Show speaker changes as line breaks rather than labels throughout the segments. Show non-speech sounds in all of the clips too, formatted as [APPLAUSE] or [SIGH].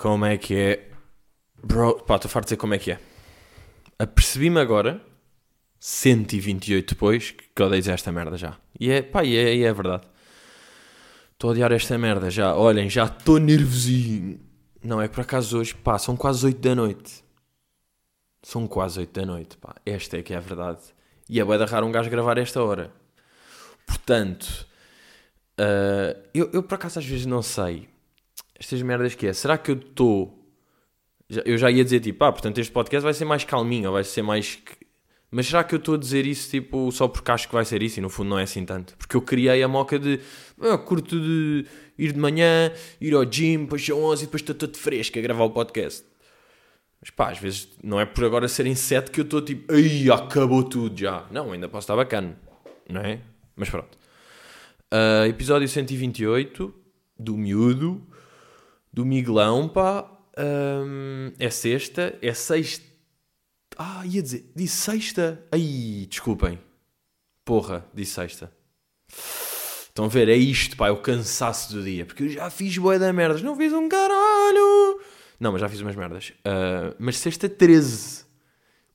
Como é que é? Bro, pá, estou farto de dizer como é que é. Apercebi-me agora, 128 depois, que odeio dizer esta merda já. E é, pá, e é, e é verdade. Estou a odiar esta merda já. Olhem, já estou nervosinho. Não, é por acaso hoje, pá, são quase 8 da noite. São quase 8 da noite, pá. Esta é que é a verdade. E é bué raro um gajo gravar esta hora. Portanto, uh, eu, eu por acaso às vezes não sei estas merdas que é. Será que eu estou. Eu já ia dizer tipo, ah, portanto este podcast vai ser mais calminho, vai ser mais. Mas será que eu estou a dizer isso tipo só porque acho que vai ser isso e no fundo não é assim tanto? Porque eu criei a moca de ah, curto de ir de manhã, ir ao gym, depois são 11 e depois estou todo fresco a gravar o podcast. Mas pá, às vezes não é por agora serem 7 que eu estou tipo, ai, acabou tudo já. Não, ainda posso estar bacana, não é? Mas pronto. Uh, episódio 128 do Miúdo do Miguelão, pá. Um, é sexta, é sexta. Ah, ia dizer, disse sexta. Ai, desculpem. Porra, disse sexta. Estão a ver, é isto, pá, é o cansaço do dia. Porque eu já fiz boé da merdas, não fiz um caralho. Não, mas já fiz umas merdas. Uh, mas sexta 13.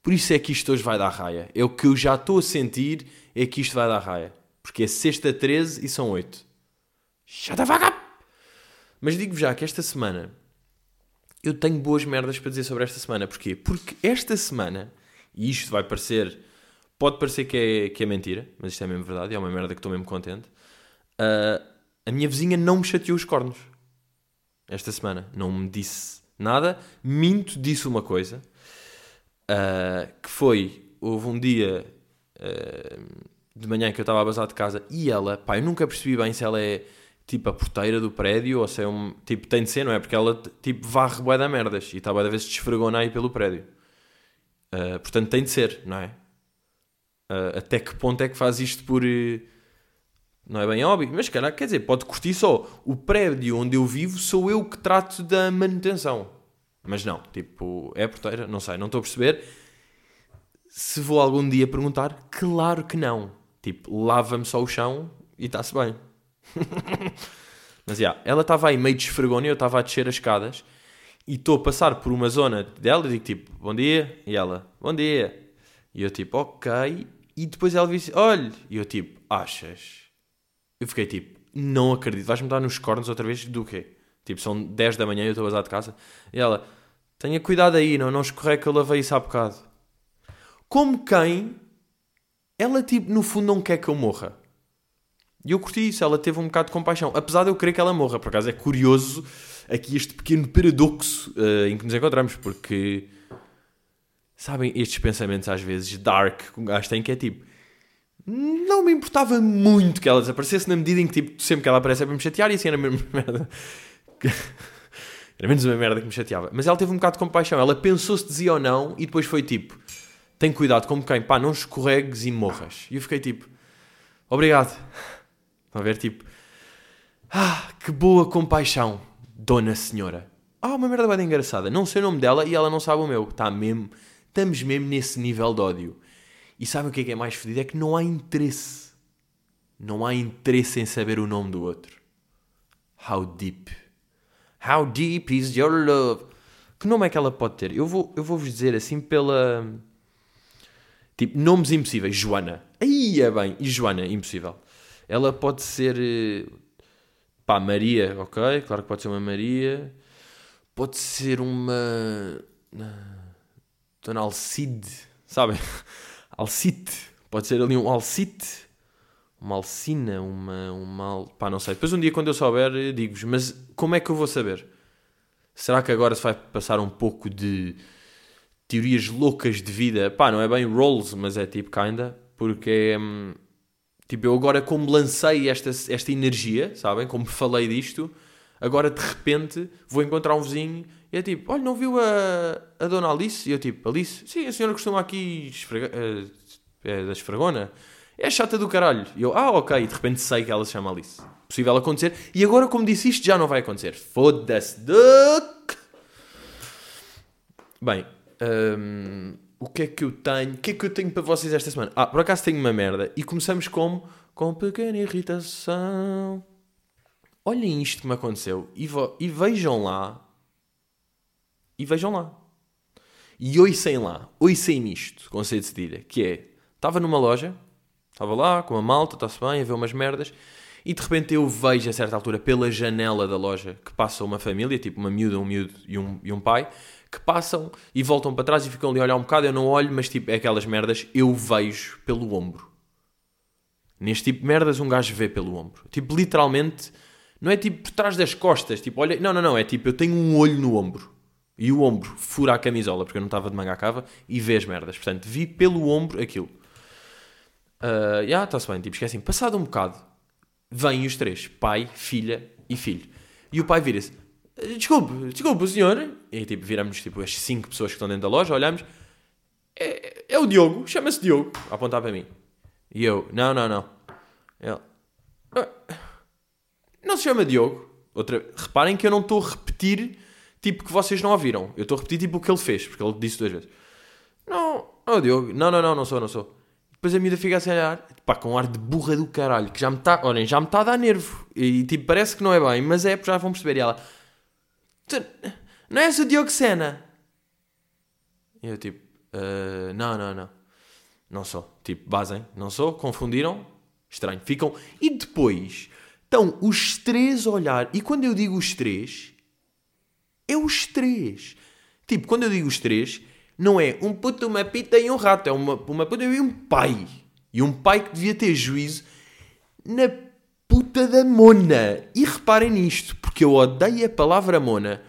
Por isso é que isto hoje vai dar raia. É o que eu já estou a sentir, é que isto vai dar raia. Porque é sexta 13 e são 8. Shut the fuck! Mas digo-vos já que esta semana eu tenho boas merdas para dizer sobre esta semana. Porquê? Porque esta semana, e isto vai parecer, pode parecer que é, que é mentira, mas isto é mesmo verdade, é uma merda que estou mesmo contente. Uh, a minha vizinha não me chateou os cornos esta semana. Não me disse nada. Minto, disse uma coisa. Uh, que foi, houve um dia uh, de manhã que eu estava a bazar de casa e ela, pá, eu nunca percebi bem se ela é tipo a porteira do prédio, ou se é um. Tipo, tem de ser, não é? Porque ela tipo varre bué da merdas e está bué da vez desfregona aí pelo prédio. Uh, portanto, tem de ser, não é? Uh, até que ponto é que faz isto por. Uh, não é bem óbvio, mas cara, quer dizer, pode curtir só. O prédio onde eu vivo sou eu que trato da manutenção. Mas não, tipo, é porteira, não sei, não estou a perceber. Se vou algum dia perguntar, claro que não. Tipo, lava-me só o chão e está-se bem. [LAUGHS] Mas, yeah, ela estava aí meio desfregona e eu estava a descer as escadas e estou a passar por uma zona dela e digo tipo, bom dia, e ela, bom dia. E eu tipo, ok. E depois ela disse, olha, e eu tipo, achas? Eu fiquei tipo, não acredito, vais-me dar nos cornos outra vez do quê? Tipo, são 10 da manhã e eu estou a de casa. E ela, tenha cuidado aí, não, não escorrega que eu lavei isso há bocado. Como quem, ela tipo, no fundo não quer que eu morra. E eu curti isso, ela teve um bocado de compaixão. Apesar de eu querer que ela morra, por acaso é curioso aqui este pequeno paradoxo uh, em que nos encontramos, porque sabem estes pensamentos às vezes dark que um gajo tem que é tipo não me importava muito que ela desaparecesse na medida em que tipo, sempre que ela aparece é para me chatear e assim era a mesma merda. [LAUGHS] era menos uma merda que me chateava. Mas ela teve um bocado de compaixão. Ela pensou se dizia ou não e depois foi tipo: tem cuidado, como quem, pá, não escorregues e morras. E eu fiquei tipo: obrigado. Estão a ver? Tipo, ah, que boa compaixão, Dona Senhora. Ah, uma merda bem engraçada. Não sei o nome dela e ela não sabe o meu. Está mesmo, estamos mesmo nesse nível de ódio. E sabem o que é que é mais fedido? É que não há interesse. Não há interesse em saber o nome do outro. How deep. How deep is your love? Que nome é que ela pode ter? Eu vou, eu vou vos dizer assim pela. Tipo, nomes impossíveis. Joana. Aí é bem. E Joana, impossível. Ela pode ser. Eh, pá, Maria, ok? Claro que pode ser uma Maria. Pode ser uma. Dona Alcide, sabem? [LAUGHS] Alcite. Pode ser ali um Alcite. Uma Alcina, uma. uma pá, não sei. Depois um dia, quando eu souber, digo-vos. Mas como é que eu vou saber? Será que agora se vai passar um pouco de teorias loucas de vida? Pá, não é bem roles, mas é tipo kinda. Porque é. Hum, Tipo, eu agora como lancei esta, esta energia, sabem? Como falei disto, agora de repente vou encontrar um vizinho e é tipo, olha, não viu a, a dona Alice? E eu tipo, Alice? Sim, a senhora costuma aqui esfrega, uh, é da esfregona. É chata do caralho. E eu, ah, ok. E de repente sei que ela se chama Alice. Possível acontecer. E agora, como disse isto, já não vai acontecer. Foda-se. Bem, um, o que é que eu tenho? O que é que eu tenho para vocês esta semana? Ah, por acaso tenho uma merda. E começamos como? Com pequena irritação. Olhem isto que me aconteceu. E, e vejam lá e vejam lá. E ouçem lá, ouçem nisto, conceito de cedilha, que é, estava numa loja, estava lá com uma malta, está-se bem, a ver umas merdas, e de repente eu vejo a certa altura pela janela da loja que passa uma família, tipo uma miúda, um miúdo e um, e um pai, que passam e voltam para trás e ficam ali a olhar um bocado, eu não olho, mas tipo, é aquelas merdas, eu vejo pelo ombro. Neste tipo de merdas um gajo vê pelo ombro. Tipo, literalmente, não é tipo por trás das costas, tipo, olha, não, não, não, é tipo, eu tenho um olho no ombro. E o ombro fura a camisola, porque eu não estava de manga à cava, e vê as merdas. Portanto, vi pelo ombro aquilo. Uh, já, está-se bem, tipo, esqueci. Passado um bocado, vêm os três, pai, filha e filho. E o pai vira-se, desculpe, desculpe, o senhor... E tipo, viramos tipo, as cinco pessoas que estão dentro da loja, olhamos, é, é o Diogo, chama-se Diogo, a apontar para mim. E eu, não, não, não. Ele, ah, não se chama Diogo. Outra, reparem que eu não estou a repetir tipo que vocês não ouviram. Eu estou a repetir tipo o que ele fez, porque ele disse duas vezes. Não, não, Diogo, não, não, não, não sou, não sou. Depois a miúda fica a olhar, pá, com um ar de burra do caralho, que já me está, olhem, já me está a dar nervo. E tipo, parece que não é bem, mas é, já vão perceber. E ela, não és o Diogo Sena? E eu tipo, uh, não, não, não, não sou. Tipo, basem, não sou, confundiram, estranho. Ficam, e depois, estão os três a olhar, e quando eu digo os três, é os três. Tipo, quando eu digo os três, não é um puto, uma pita e um rato. É uma, uma puta e um pai. E um pai que devia ter juízo na puta da mona. E reparem nisto, porque eu odeio a palavra mona.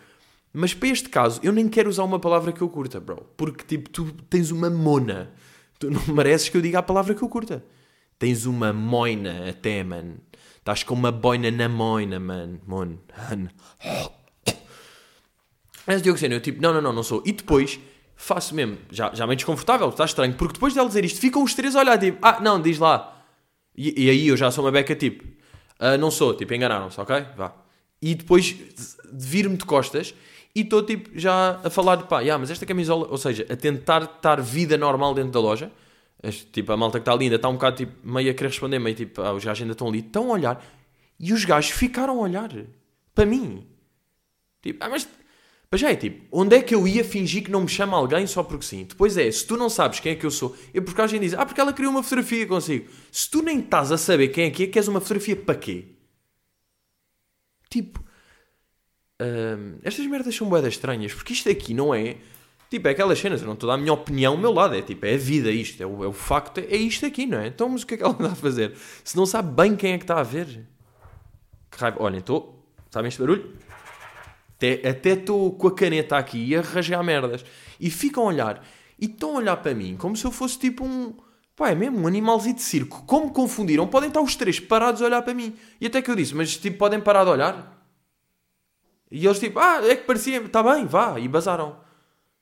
Mas para este caso, eu nem quero usar uma palavra que eu curta, bro. Porque, tipo, tu tens uma mona. Tu não mereces que eu diga a palavra que eu curta. Tens uma moina até, mano. Estás com uma boina na moina, mano. Mon. Mas Diogo Sena, eu tipo, não, não, não, não sou. E depois faço mesmo, já, já meio desconfortável, está estranho, porque depois dela dizer isto, ficam os três a olhar, tipo, ah, não, diz lá. E, e aí eu já sou uma beca, tipo, ah, não sou, tipo, enganaram-se, ok? Vá. E depois de vir-me de costas e estou, tipo, já a falar de pá, yeah, mas esta camisola, ou seja, a tentar estar vida normal dentro da loja, tipo, a malta que está ali ainda está um bocado, tipo, meio a querer responder, meio tipo, ah, os gajos ainda estão ali, estão a olhar, e os gajos ficaram a olhar para mim. Tipo, ah, mas mas já é tipo, onde é que eu ia fingir que não me chama alguém só porque sim? Depois é, se tu não sabes quem é que eu sou, é porque alguém diz, ah, porque ela criou uma fotografia consigo. Se tu nem estás a saber quem é que é, queres uma fotografia para quê? Tipo, hum, estas merdas são boedas estranhas, porque isto aqui não é, tipo, é aquelas cenas, eu não estou a dar a minha opinião ao meu lado, é tipo, é a vida isto, é o, é o facto, é isto aqui, não é? Então, mas o que é que ela está a fazer? Se não sabe bem quem é que está a ver. Que raiva, olhem, estou, sabem este barulho? Até estou com a caneta aqui a rasgar merdas. E ficam a olhar. E estão a olhar para mim como se eu fosse tipo um. Pá, é mesmo um animalzinho de circo. Como confundiram? Podem estar os três parados a olhar para mim. E até que eu disse, mas tipo, podem parar de olhar? E eles tipo, ah, é que parecia, está bem, vá. E basaram.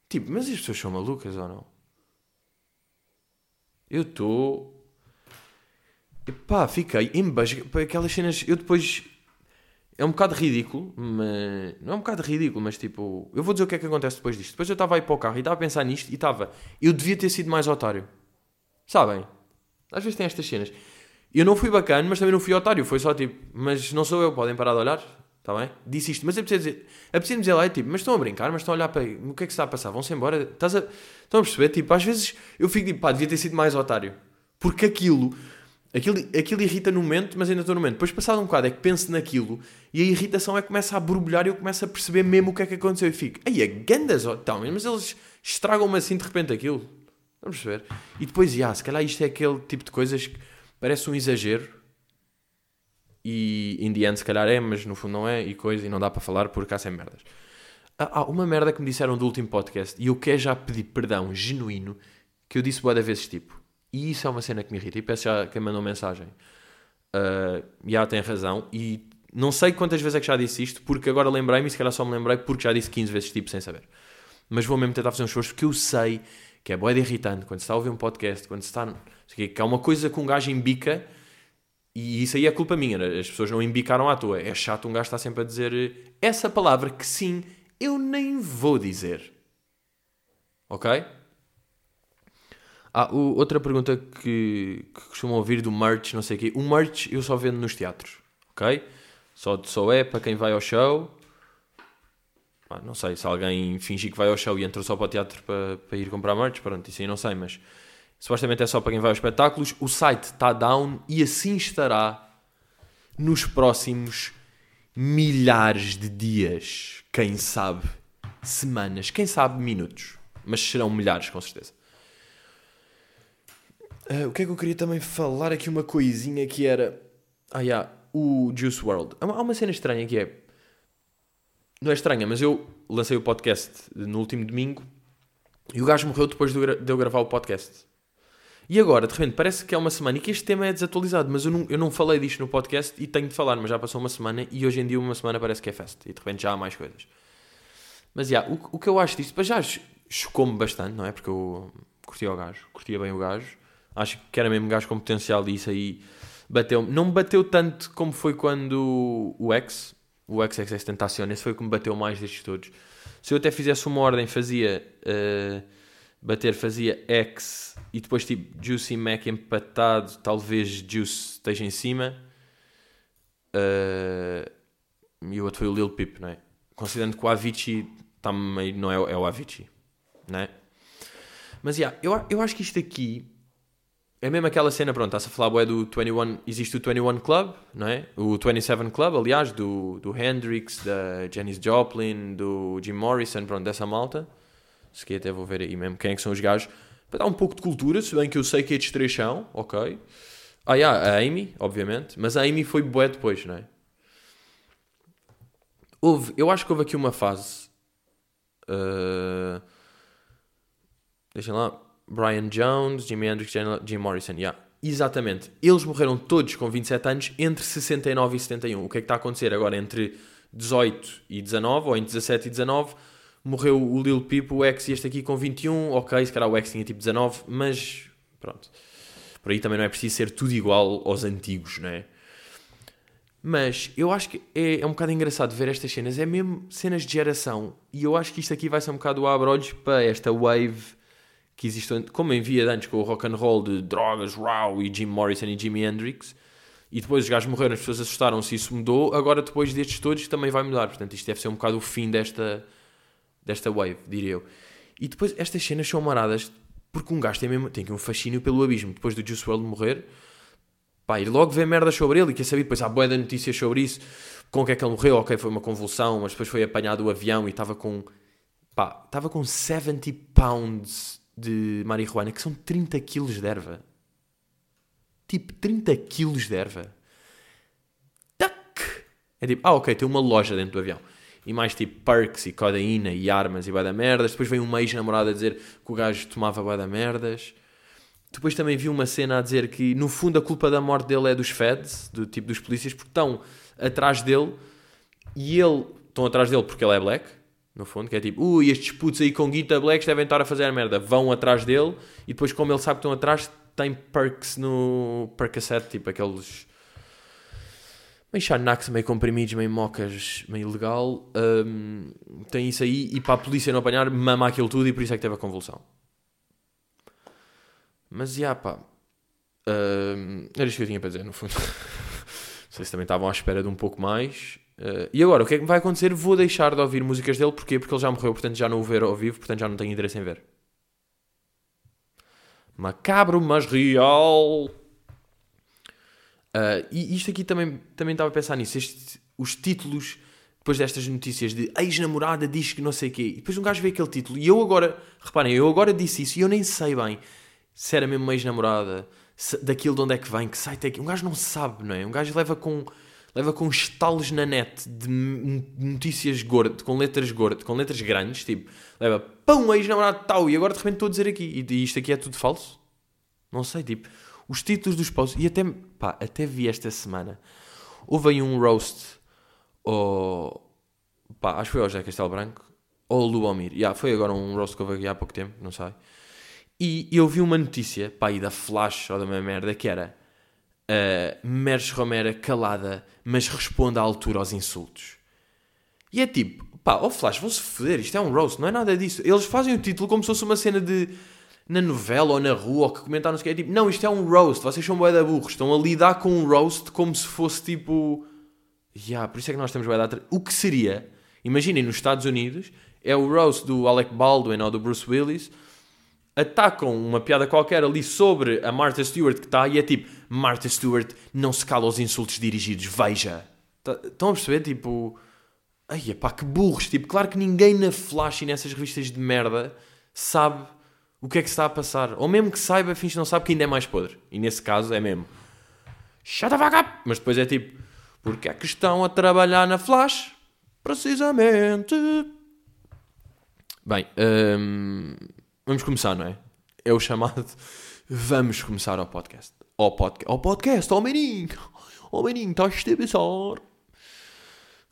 Tipo, mas as pessoas são malucas ou não? Eu estou. Pá, fiquei embasgado. Aquelas cenas. Eu depois é um bocado ridículo, mas. Não é um bocado ridículo, mas tipo. Eu vou dizer o que é que acontece depois disto. Depois eu estava aí para o carro e estava a pensar nisto e estava. Eu devia ter sido mais otário. Sabem? Às vezes tem estas cenas. Eu não fui bacana, mas também não fui otário. Foi só tipo. Mas não sou eu, podem parar de olhar. Está bem? Disse isto. Mas é preciso dizer. É preciso dizer lá, é tipo. Mas estão a brincar, mas estão a olhar para. O que é que se está a passar? Vão-se embora. Estás a... Estão a perceber? Tipo, às vezes eu fico tipo. Pá, devia ter sido mais otário. Porque aquilo Aquilo, aquilo irrita no momento, mas ainda estou no momento. Depois, passado um bocado, é que penso naquilo e a irritação é que começa a borbulhar e eu começo a perceber mesmo o que é que aconteceu. E fico, aí é gandas, então, mas eles estragam-me assim de repente aquilo. Vamos perceber? E depois, já, se calhar isto é aquele tipo de coisas que parece um exagero e em se calhar é, mas no fundo não é, e coisa, e não dá para falar porque há sem merdas. Ah, uma merda que me disseram do último podcast e eu quero já pedir perdão genuíno que eu disse boa vezes tipo e isso é uma cena que me irrita. E peço já quem mandou mensagem. Uh, já tem razão. E não sei quantas vezes é que já disse isto, porque agora lembrei-me, e se calhar só me lembrei, porque já disse 15 vezes tipo sem saber. Mas vou mesmo tentar fazer um esforço, porque eu sei que é boeda irritante quando se está a ouvir um podcast, quando se está. Que há uma coisa que um gajo embica, e isso aí é culpa minha, né? as pessoas não embicaram à toa. É chato um gajo estar sempre a dizer essa palavra que sim, eu nem vou dizer. Ok? Ah, o, outra pergunta que, que costumam ouvir do merch, não sei o quê. O merch eu só vendo nos teatros, ok? Só, só é para quem vai ao show. Pá, não sei, se alguém fingir que vai ao show e entrou só para o teatro para, para ir comprar merch, pronto, isso aí não sei, mas supostamente é só para quem vai aos espetáculos. O site está down e assim estará nos próximos milhares de dias, quem sabe semanas, quem sabe minutos, mas serão milhares com certeza. Uh, o que é que eu queria também falar aqui uma coisinha que era, ah, yeah, o Juice World. Há uma cena estranha que é, não é estranha, mas eu lancei o podcast no último domingo e o gajo morreu depois de eu gravar o podcast. E agora, de repente, parece que é uma semana e que este tema é desatualizado, mas eu não, eu não falei disto no podcast e tenho de falar, mas já passou uma semana e hoje em dia uma semana parece que é festa e de repente já há mais coisas. Mas, já, yeah, o, o que eu acho disto, já chocou-me bastante, não é? Porque eu curtia o gajo, curtia bem o gajo. Acho que era mesmo gajo com potencial e isso aí bateu -me. Não me bateu tanto como foi quando o X, o XXX Tentacion, esse foi o que me bateu mais destes todos. Se eu até fizesse uma ordem, fazia... Uh, bater fazia X e depois tipo Juicy Mac empatado, talvez Juice esteja em cima. Uh, e o outro foi o Lil Peep, não é? Considerando que o Avicii tá meio, não é, é o Avicii, não é? Mas yeah, eu, eu acho que isto aqui é mesmo aquela cena, pronto, está-se a falar é do 21, existe o 21 Club, não é? O 27 Club, aliás, do, do Hendrix, da Janis Joplin, do Jim Morrison, pronto, dessa malta se que até vou ver aí mesmo quem é que são os gajos, para dar um pouco de cultura, se bem que eu sei que estes três são, ok. Ah, yeah, a Amy, obviamente, mas a Amy foi boa depois, não é? Houve, eu acho que houve aqui uma fase. Uh, deixem lá. Brian Jones, Jimi Hendrix, Jim Morrison, yeah. Exatamente. Eles morreram todos com 27 anos entre 69 e 71. O que é que está a acontecer agora entre 18 e 19, ou entre 17 e 19? morreu o Lil Peep, o X e este aqui com 21, ok, se calhar o X tinha tipo 19, mas pronto. Por aí também não é preciso ser tudo igual aos antigos, não é? Mas eu acho que é, é um bocado engraçado ver estas cenas, é mesmo cenas de geração, e eu acho que isto aqui vai ser um bocado o abre-olhos para esta wave que existe, como em via antes com o rock and roll de drogas, Raw e Jim Morrison e Jimi Hendrix, e depois os gajos morreram, as pessoas assustaram-se, isso mudou, agora depois destes todos também vai mudar, portanto isto deve ser um bocado o fim desta, desta wave, diria eu. E depois estas cenas são maradas porque um gajo tem, mesmo, tem um fascínio pelo abismo. Depois do Juice WRLD morrer, pá, ir logo ver merdas sobre ele e quer saber, depois há boia de notícias sobre isso, com que é que ele morreu, ok, foi uma convulsão, mas depois foi apanhado o avião e estava com, pá, estava com 70 pounds de marihuana, que são 30 quilos de erva. Tipo, 30 quilos de erva. Tac! É tipo, ah, ok, tem uma loja dentro do avião e mais tipo perks e codeína e armas e bué da merdas. Depois veio um ex-namorado a dizer que o gajo tomava bué da merdas. Depois também vi uma cena a dizer que no fundo a culpa da morte dele é dos feds, do tipo dos polícias, porque estão atrás dele e ele estão atrás dele porque ele é black, no fundo, que é tipo, ui, estes putos aí com guita blacks devem estar a fazer a merda, vão atrás dele e depois, como ele sabe que estão atrás, tem perks no Percocet, tipo aqueles meio Xanax, meio comprimidos, meio mocas, meio legal. Um, tem isso aí e para a polícia não apanhar, mama aquilo tudo e por isso é que teve a convulsão. Mas, já pá. Um, era isto que eu tinha para dizer, no fundo. [LAUGHS] não sei se também estavam à espera de um pouco mais. Uh, e agora, o que é que vai acontecer? Vou deixar de ouvir músicas dele. Porquê? Porque ele já morreu, portanto já não o ver ao vivo, portanto já não tenho interesse em ver. Macabro, mas real. Uh, e isto aqui também, também estava a pensar nisso. Este, os títulos, depois destas notícias de ex-namorada diz que não sei o quê. E depois um gajo vê aquele título. E eu agora, reparem, eu agora disse isso e eu nem sei bem se era mesmo ex-namorada, daquilo de onde é que vem, que site é que. Um gajo não sabe, não é? Um gajo leva com. Leva com estalos na net de notícias gordas, com letras gordas, com letras grandes, tipo, leva pão, ex-namorado tal, e agora de repente estou a dizer aqui, e isto aqui é tudo falso? Não sei, tipo, os títulos dos posts, e até, pá, até vi esta semana, houve aí um roast, ou, pá, acho que foi ao José Castelo Branco, ou ao Lubomir, yeah, foi agora um roast que houve aqui há pouco tempo, não sei, e eu vi uma notícia, pá, aí da Flash, ou da minha merda, que era, uh, Mercedes Romero calada, mas responde à altura aos insultos. E é tipo, pá, ó oh Flash, vão-se foder, isto é um roast, não é nada disso. Eles fazem o título como se fosse uma cena de na novela ou na rua ou que comentaram, não o é tipo, não, isto é um roast, vocês são bué da burros, estão a lidar com um roast como se fosse tipo, yeah, por isso é que nós temos bué da O que seria, Imaginem, nos Estados Unidos, é o roast do Alec Baldwin ou do Bruce Willis, atacam uma piada qualquer ali sobre a Martha Stewart que está e é tipo, Martha Stewart não se cala aos insultos dirigidos, veja. Tá- Estão a perceber? Tipo, ai pá, que burros. Tipo, claro que ninguém na Flash e nessas revistas de merda sabe o que é que se está a passar. Ou mesmo que saiba, finge não sabe, que ainda é mais podre. E nesse caso é mesmo, shut the fuck up. Mas depois é tipo, porque é que estão a trabalhar na Flash? Precisamente. Bem, hum, vamos começar, não é? É o chamado [LAUGHS] Vamos começar ao podcast. Ao podcast, ao podcast, ao meninho. Ao meninho, estás a pensar.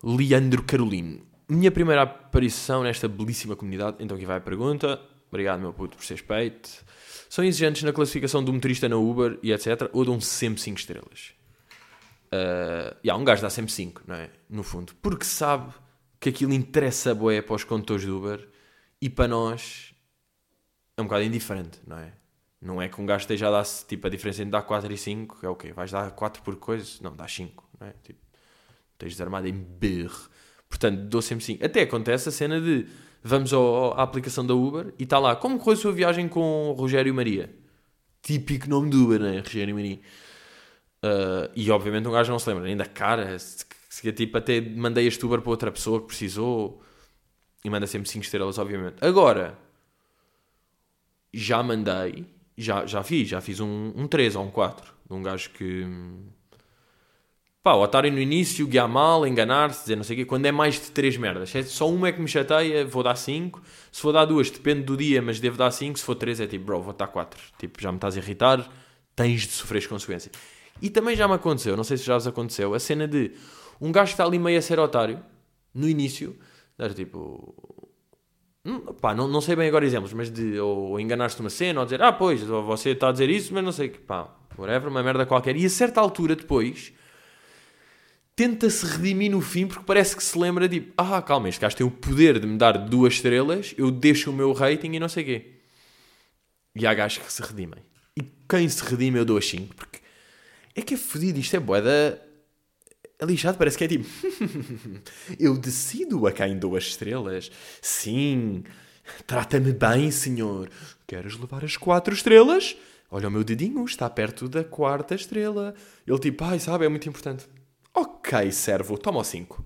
Leandro Carolino. Minha primeira aparição nesta belíssima comunidade. Então aqui vai a pergunta. Obrigado, meu puto, por ser respeito. São exigentes na classificação do motorista na Uber e etc. Ou dão sempre 5 estrelas? Uh, yeah, um gajo dá sempre 5, não é? No fundo. Porque sabe que aquilo interessa bué para os condutores do Uber e para nós um bocado indiferente, não é? Não é que um gajo esteja a dar tipo a diferença entre dar 4 e 5 é o quê? Vais dar 4 por coisa? Não, dá 5, não é? Tipo, tens desarmado em berro. Portanto, dou sempre 5. Até acontece a cena de vamos ao, à aplicação da Uber e está lá, como correu a sua viagem com Rogério Maria? Típico nome do Uber, não é? Rogério Maria. Uh, e obviamente um gajo não se lembra nem da cara. Se, se, tipo, até mandei este Uber para outra pessoa que precisou e manda sempre 5 estrelas, obviamente. Agora, já mandei, já, já fiz, já fiz um, um 3 ou um 4 de um gajo que. Pá, o otário no início, guiar mal, enganar-se, dizer não sei o quê. Quando é mais de 3 merdas, é só uma é que me chateia, vou dar 5. Se for dar duas, depende do dia, mas devo dar 5. Se for 3, é tipo, bro, vou dar 4. Tipo, já me estás a irritar, tens de sofrer as consequências. E também já me aconteceu, não sei se já vos aconteceu, a cena de um gajo que está ali meio a ser otário, no início, dar tipo. Pá, não, não sei bem agora exemplos, mas de ou, enganar-se numa cena, ou dizer, ah, pois, ou você está a dizer isso, mas não sei que, pá, whatever, uma merda qualquer. E a certa altura depois tenta-se redimir no fim porque parece que se lembra de, ah, calma, este gajo tem o poder de me dar duas estrelas, eu deixo o meu rating e não sei o quê. E há gajos que se redimem. E quem se redime eu dou as 5, porque é que é fodido, isto é boeda. É lixado, parece que é tipo. [LAUGHS] eu decido a quem dou as estrelas. Sim, trata-me bem, senhor. Queres levar as quatro estrelas? Olha o meu dedinho, está perto da quarta estrela. Ele tipo, ai, sabe, é muito importante. Ok, servo, toma o cinco.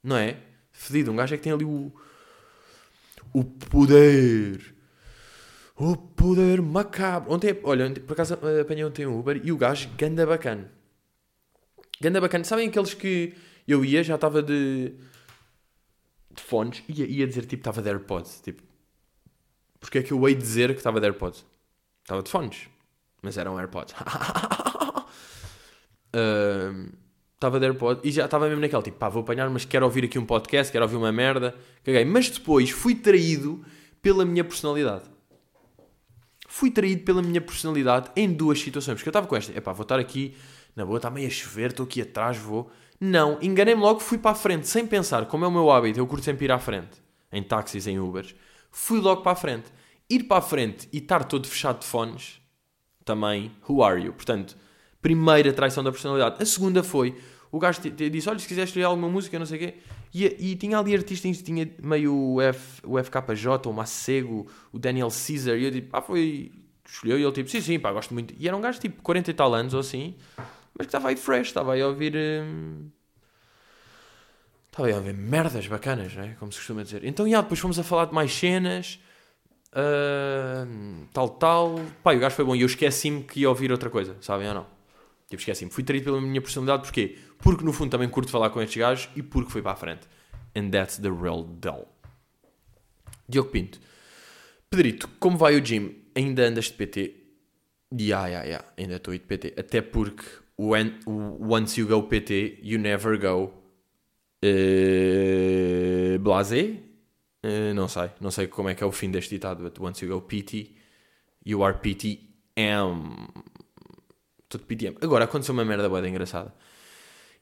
Não é? Fedido, um gajo é que tem ali o. O poder. O poder macabro. Ontem, olha, por acaso apanhei ontem um Uber e o gajo ganda bacana. Ganda bacana. Sabem aqueles que eu ia, já estava de, de fones, ia, ia dizer tipo estava de AirPods. Tipo, porque é que eu hei dizer que estava de AirPods? Estava de fones, mas eram AirPods. [LAUGHS] Estava uh, de AirPods e já estava mesmo naquele tipo, pá, vou apanhar, mas quero ouvir aqui um podcast, quero ouvir uma merda. Caguei. Mas depois fui traído pela minha personalidade fui traído pela minha personalidade em duas situações. Porque eu estava com esta, epá, vou estar aqui, na boa, está meio a chover, estou aqui atrás, vou. Não, enganei-me logo, fui para a frente, sem pensar, como é o meu hábito, eu curto sempre ir à frente, em táxis, em Ubers. Fui logo para a frente. Ir para a frente e estar todo fechado de fones, também, who are you? Portanto, primeira traição da personalidade. A segunda foi, o gajo disse, olha, se quiseres escolher alguma música, não sei o quê, e, e, tinha ali artistas, tinha meio o, F, o FKJ, o Macego, o Daniel Caesar, e eu tipo, ah, foi, escolheu, e ele tipo, sim, sim, pá, gosto muito. E era um gajo tipo 40 e tal anos ou assim, mas que estava aí fresh, estava aí a ouvir. Hum, estava aí a ouvir merdas bacanas, não é? Como se costuma dizer. Então, já, depois fomos a falar de mais cenas, uh, tal, tal. Pá, o gajo foi bom, e eu esqueci-me que ia ouvir outra coisa, sabem ou não? Tipo, esqueci-me. Fui traído pela minha personalidade, porquê? Porque no fundo também curto falar com estes gajos e porque fui para a frente. And that's the real deal. Diogo Pinto. Pedrito, como vai o gym? Ainda andas de PT? Ya, ya, ya. Ainda estou de PT. Até porque when, once you go PT, you never go uh, blasé? Uh, não sei. Não sei como é que é o fim deste ditado. But once you go PT, you are PTM. De PTM. Agora aconteceu uma merda boa engraçada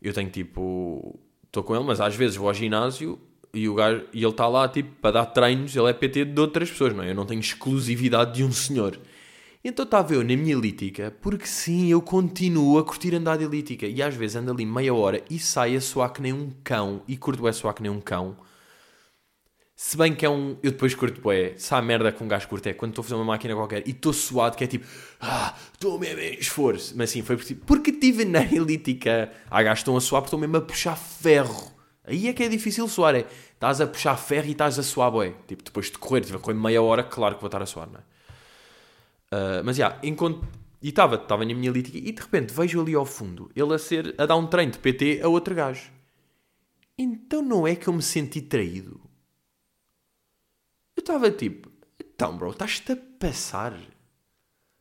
eu tenho tipo. Estou com ele, mas às vezes vou ao ginásio e, o gajo, e ele está lá tipo para dar treinos. Ele é PT de outras pessoas, não é? Eu não tenho exclusividade de um senhor. Então estava eu na minha elítica, porque sim, eu continuo a curtir andar de elítica. E às vezes ando ali meia hora e sai a suar que nem um cão, e curto é suar que nem um cão, Se bem que é um. Eu depois curto, bué. Se há merda que um gajo curto é quando estou a fazer uma máquina qualquer e estou suado, que é tipo. Ah, estou mesmo em esforço. Mas sim, foi por tipo. Porque tive na [LAUGHS] elítica. Há gajos estão a suar porque estou mesmo a puxar ferro. Aí é que é difícil suar. É. Estás a puxar ferro e estás a suar, bué. Tipo, depois de correr, tive a correr meia hora, claro que vou estar a suar, não é? Uh, mas já, yeah. E estava, estava na minha elítica e de repente vejo ali ao fundo ele a ser. a dar um treino de PT a outro gajo. Então não é que eu me senti traído. Eu estava tipo, então, bro, estás-te a passar.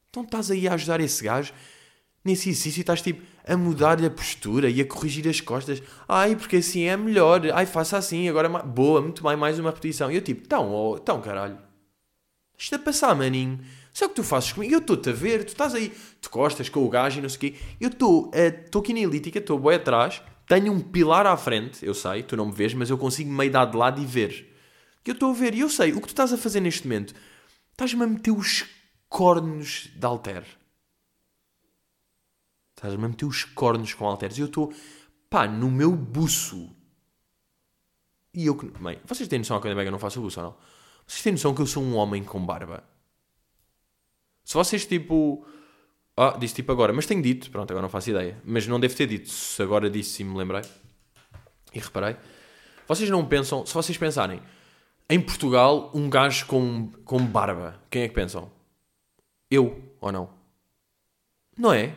Então estás aí a ajudar esse gajo nesse exercício e estás tipo a mudar-lhe a postura e a corrigir as costas. Ai, porque assim é melhor. Ai, faça assim, agora é boa, muito bem, mais uma repetição. E eu tipo, então, oh, então caralho. Estás-te a passar, maninho. Sabe o que tu fazes comigo? Eu estou-te a ver, tu estás aí de costas com o gajo e não sei o quê. Eu estou estou aqui na elítica, estou bem atrás, tenho um pilar à frente, eu sei, tu não me vês, mas eu consigo meio dar de lado e ver eu estou a ver e eu sei o que tu estás a fazer neste momento. Estás-me a meter os cornos de alter. Estás-me a meter os cornos com alteres. E eu estou, pá, no meu buço. E eu que. Bem, vocês têm noção que eu não faço buço ou não? Vocês têm noção que eu sou um homem com barba? Se vocês tipo. Ah, disse tipo agora, mas tenho dito, pronto, agora não faço ideia. Mas não devo ter dito, se agora disse e me lembrei. E reparei. Vocês não pensam, se vocês pensarem, em Portugal, um gajo com, com barba. Quem é que pensam? Eu ou não? Não é?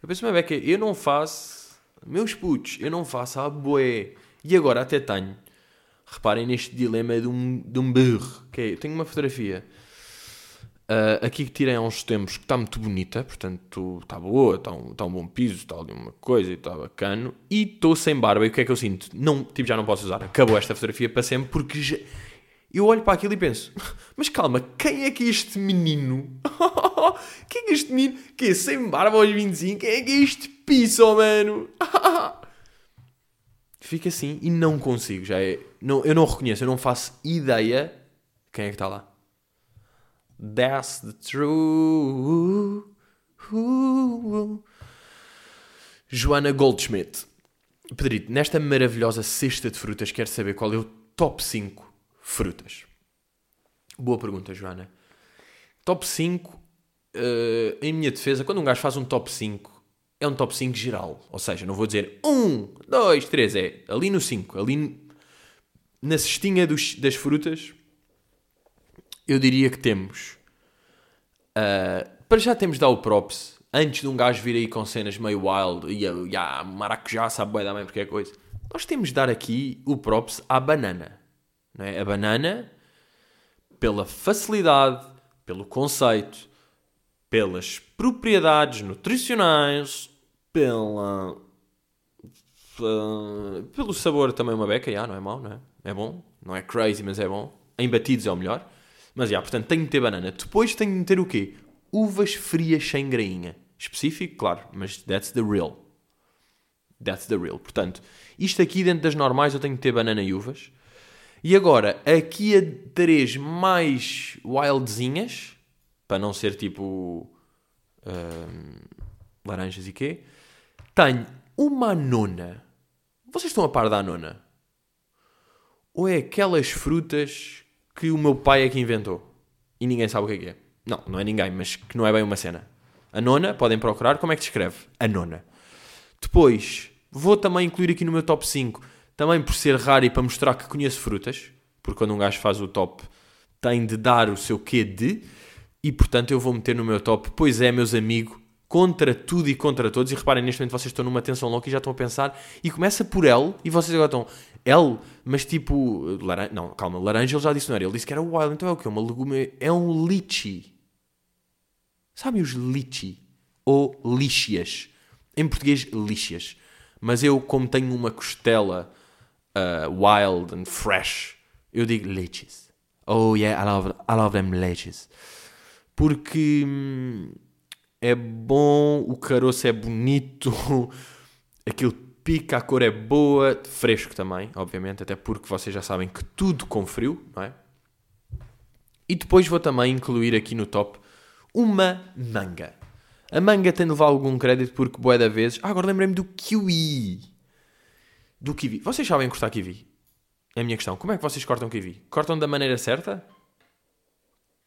Eu penso, mas é que eu não faço. Meus putos, eu não faço a boé. E agora até tenho. Reparem neste dilema de um, de um burro. Que é, eu tenho uma fotografia Uh, aqui que tirei há uns tempos que está muito bonita, portanto está boa, está um, tá um bom piso, está ali uma coisa e está bacana. E estou sem barba e o que é que eu sinto? Não, tipo, já não posso usar, acabou esta fotografia para sempre porque já... eu olho para aquilo e penso: [LAUGHS] mas calma, quem é que é este menino? [LAUGHS] quem é que é este menino que é sem barba aos 25? Quem é que é este piso, mano? [LAUGHS] Fica assim e não consigo, já é. Não, eu não reconheço, eu não faço ideia quem é que está lá. That's the truth. Joana Goldschmidt. Pedrito, nesta maravilhosa cesta de frutas, quero saber qual é o top 5 frutas. Boa pergunta, Joana. Top 5, uh, eh, em minha defesa, quando um gajo faz um top 5, é um top 5 geral. Ou seja, não vou dizer 1, 2, 3, é ali no 5, ali na cestinha dos, das frutas, eu diria que temos. Uh, para já temos dar o props. Antes de um gajo vir aí com cenas meio wild e a maracujá sabe bem também porque é coisa. Nós temos de dar aqui o props à banana. Não é? A banana, pela facilidade, pelo conceito, pelas propriedades nutricionais, pela. Pelo sabor também uma beca, yeah, não é mau, não é? É bom, não é crazy, mas é bom. Em batidos é o melhor. Mas, já, portanto, tenho de ter banana. Depois tenho de meter o quê? Uvas frias sem grainha. Específico, claro, mas that's the real. That's the real. Portanto, isto aqui dentro das normais eu tenho de ter banana e uvas. E agora, aqui a três mais wildzinhas, para não ser tipo hum, laranjas e quê, tenho uma nona. Vocês estão a par da nona? Ou é aquelas frutas que o meu pai é que inventou. E ninguém sabe o que é que é. Não, não é ninguém, mas que não é bem uma cena. A nona, podem procurar, como é que se escreve? A nona. Depois, vou também incluir aqui no meu top 5, também por ser raro e para mostrar que conheço frutas, porque quando um gajo faz o top, tem de dar o seu quê de, e portanto eu vou meter no meu top, pois é, meus amigos, contra tudo e contra todos. E reparem, neste momento vocês estão numa tensão louca e já estão a pensar. E começa por L, e vocês agora estão L, mas tipo. Laranja, não, calma, laranja ele já disse não era. Ele disse que era wild, então é o quê? Uma legume. É um litchi. Sabem os litchi? Ou lixias. Em português, lixias. Mas eu, como tenho uma costela uh, wild and fresh, eu digo lichis. Oh yeah, I love, I love them lichis. Porque. Hum, é bom, o caroço é bonito, [LAUGHS] aquilo pica, a cor é boa, fresco também, obviamente, até porque vocês já sabem que tudo com frio, não é? E depois vou também incluir aqui no top uma manga. A manga tem de levar algum crédito porque boé da vezes. Ah, agora lembrei-me do kiwi. Do kiwi. Vocês sabem cortar kiwi? é a minha questão. Como é que vocês cortam kiwi? Cortam da maneira certa?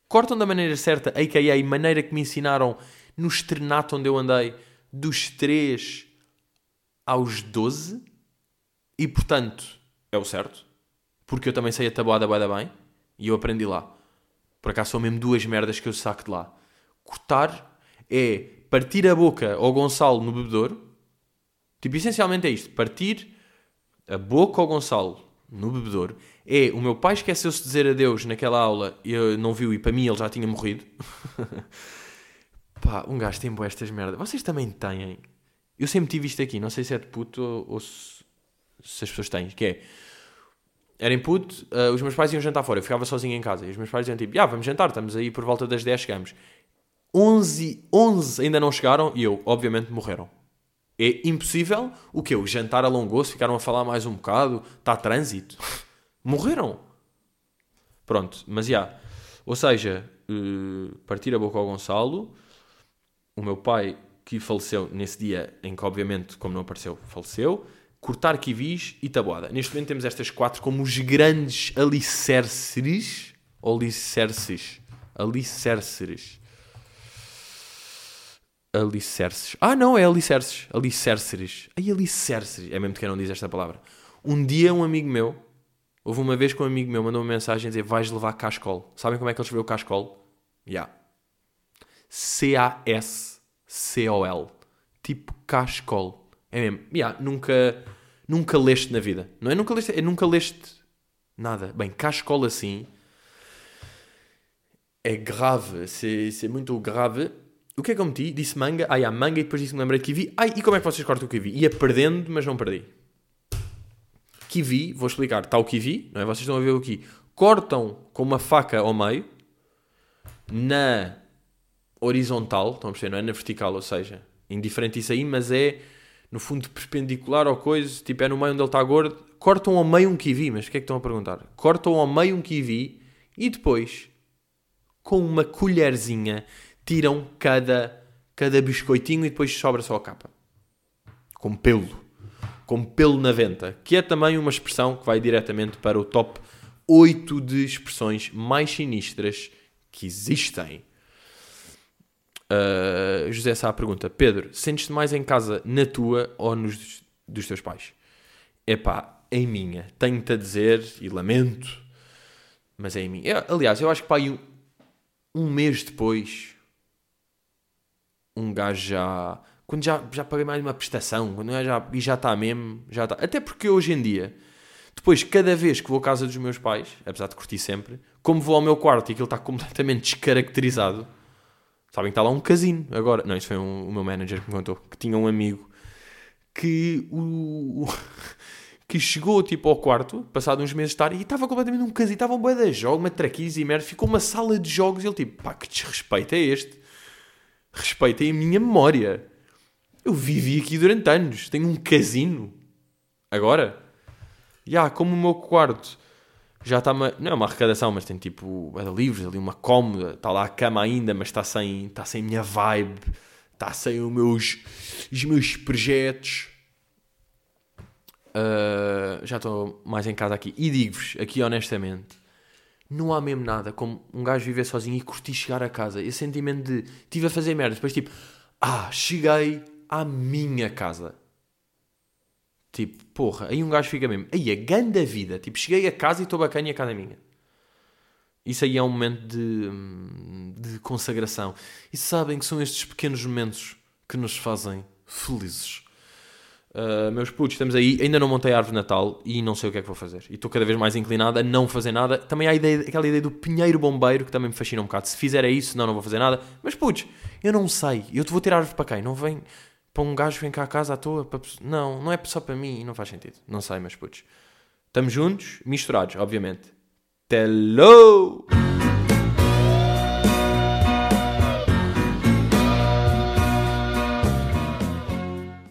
Cortam da maneira certa, a.k.a. maneira que me ensinaram no estrenato onde eu andei dos 3 aos 12 e, portanto, é o certo. Porque eu também sei a tabuada bem, bem e eu aprendi lá. Por acaso são mesmo duas merdas que eu saco de lá. Cortar é partir a boca ao Gonçalo no bebedouro. Tipo, essencialmente é isto. Partir a boca ao Gonçalo no bebedouro. É, o meu pai esqueceu-se de dizer adeus naquela aula eu não viu e para mim ele já tinha morrido. [LAUGHS] Pá, um gajo tem boas estas merdas. Vocês também têm. Eu sempre tive isto aqui, não sei se é de puto ou, se, se, as pessoas têm, que é. Era em puto, uh, os meus pais iam jantar fora, eu ficava sozinho em casa. E os meus pais diziam tipo, ah, vamos jantar, estamos aí por volta das 10 chegamos. 11, 11 ainda não chegaram e eu, obviamente, morreram. É impossível. O que? O jantar alongou-se, ficaram a falar mais um bocado, está trânsito. morreram. Pronto, mas já. Ou seja, uh, partir a boca ao Gonçalo, o meu pai que faleceu nesse dia em que, obviamente, como não apareceu, faleceu, cortar kiwis e tabuada. Neste momento temos estas quatro como os grandes alicerces, alicerces, alicerces, alicerces. Ah, não, é alicerces, alicerces. Ai, alicerces. É mesmo que eu não diz esta palavra. Um dia um amigo meu, houve uma vez que um amigo meu mandou uma mensagem a dizer vais levar cascol. Sabem como é que ele escreveu cascol? Já. Yeah. C-A-S-C-O-L. Tipo cascol. É mesmo. Yeah, nunca, nunca leste na vida. Não é nunca leste, é nunca leste nada. Bem, cascol assim é grave. É muito grave. O que é que eu meti? Disse manga. Ah, yeah, manga e depois disse-me lembrei de kiwi. Ai, e como é que vocês cortam o kiwi? Ia perdendo, mas não perdi. Kiwi, vou explicar. Está o kiwi, não é? Vocês estão a ver aqui. Cortam com uma faca ao meio na horizontal, estão a perceber, não é na vertical, ou seja, indiferente isso aí, mas é no fundo perpendicular ao coisa, tipo é no meio onde ele está gordo, cortam ao meio um kiwi, mas o que é que estão a perguntar? Cortam ao meio um kiwi e depois, com uma colherzinha, tiram cada, cada biscoitinho e depois sobra só a capa. Com pelo. Com pelo na venta. Que é também uma expressão que vai diretamente para o top 8 de expressões mais sinistras que existem. Uh, José Sá pergunta: Pedro, sentes-te mais em casa na tua ou nos dos teus pais? Epá, em minha. Tenho-te a dizer e lamento, mas é em mim. Aliás, eu acho que pá, um, um mês depois, um gajo já. Quando já, já paguei mais uma prestação, quando já, e já está mesmo, já está. Até porque hoje em dia, depois, cada vez que vou à casa dos meus pais, apesar de curtir sempre, como vou ao meu quarto e aquilo está completamente descaracterizado Sabem que está lá um casino agora. Não, isso foi um, o meu manager que me contou. Que tinha um amigo que o, [LAUGHS] que chegou tipo ao quarto, passado uns meses de estar, e estava completamente um casino. Estava um boi de jogos, uma traquise e merda. Ficou uma sala de jogos e ele tipo, pá, que desrespeito é este? Respeitem a minha memória. Eu vivi aqui durante anos. Tenho um casino. Agora? Já, yeah, como o meu quarto já está uma, não é uma arrecadação, mas tem tipo é livros, ali uma cómoda, está lá a cama ainda, mas está sem, está sem minha vibe, está sem os meus, os meus projetos. Uh, já estou mais em casa aqui. E digo-vos, aqui honestamente, não há mesmo nada como um gajo viver sozinho e curtir chegar a casa. Esse sentimento de estive a fazer merda, depois tipo, ah, cheguei à minha casa. Tipo, porra, aí um gajo fica mesmo, aí a grande vida, tipo, cheguei a casa e estou bacana e a casa é minha. Isso aí é um momento de, de consagração. E sabem que são estes pequenos momentos que nos fazem felizes. Uh, meus putos, estamos aí. Ainda não montei a árvore de Natal e não sei o que é que vou fazer. E estou cada vez mais inclinado a não fazer nada. Também há a ideia, aquela ideia do pinheiro bombeiro que também me fascina um bocado. Se fizer é isso, não, não vou fazer nada. Mas putos, eu não sei. Eu te vou tirar árvore para quem? Não vem para um gajo vem cá a casa à toa. Para... Não, não é só para mim, não faz sentido. Não sei, mas putos. Estamos juntos, misturados, obviamente. Hello!